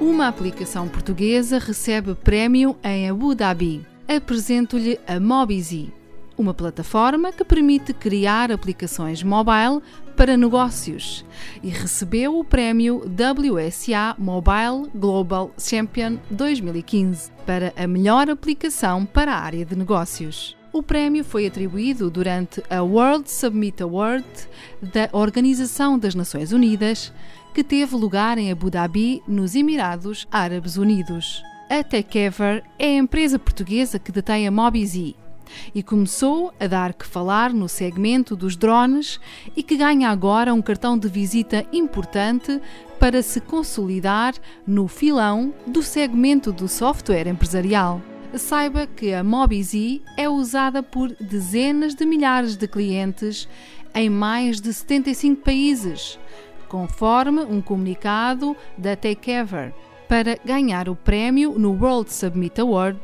Uma aplicação portuguesa recebe prémio em Abu Dhabi. Apresento-lhe a Mobizy, uma plataforma que permite criar aplicações mobile para negócios e recebeu o prémio WSA Mobile Global Champion 2015 para a melhor aplicação para a área de negócios. O prémio foi atribuído durante a World Summit Award da Organização das Nações Unidas, que teve lugar em Abu Dhabi, nos Emirados Árabes Unidos. A Techever é a empresa portuguesa que detém a Mobizy e começou a dar que falar no segmento dos drones e que ganha agora um cartão de visita importante para se consolidar no filão do segmento do software empresarial. Saiba que a Mobizy é usada por dezenas de milhares de clientes em mais de 75 países, conforme um comunicado da Takeover. Para ganhar o prémio no World Submit Award,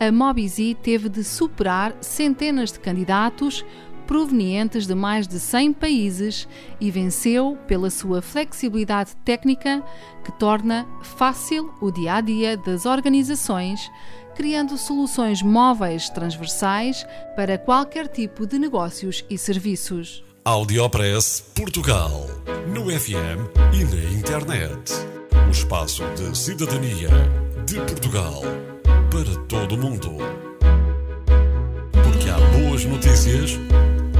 a Mobizy teve de superar centenas de candidatos provenientes de mais de 100 países e venceu pela sua flexibilidade técnica que torna fácil o dia a dia das organizações, criando soluções móveis transversais para qualquer tipo de negócios e serviços. Audiopress Portugal. No FM e na internet. O espaço de cidadania de Portugal para todo o mundo. Porque há boas notícias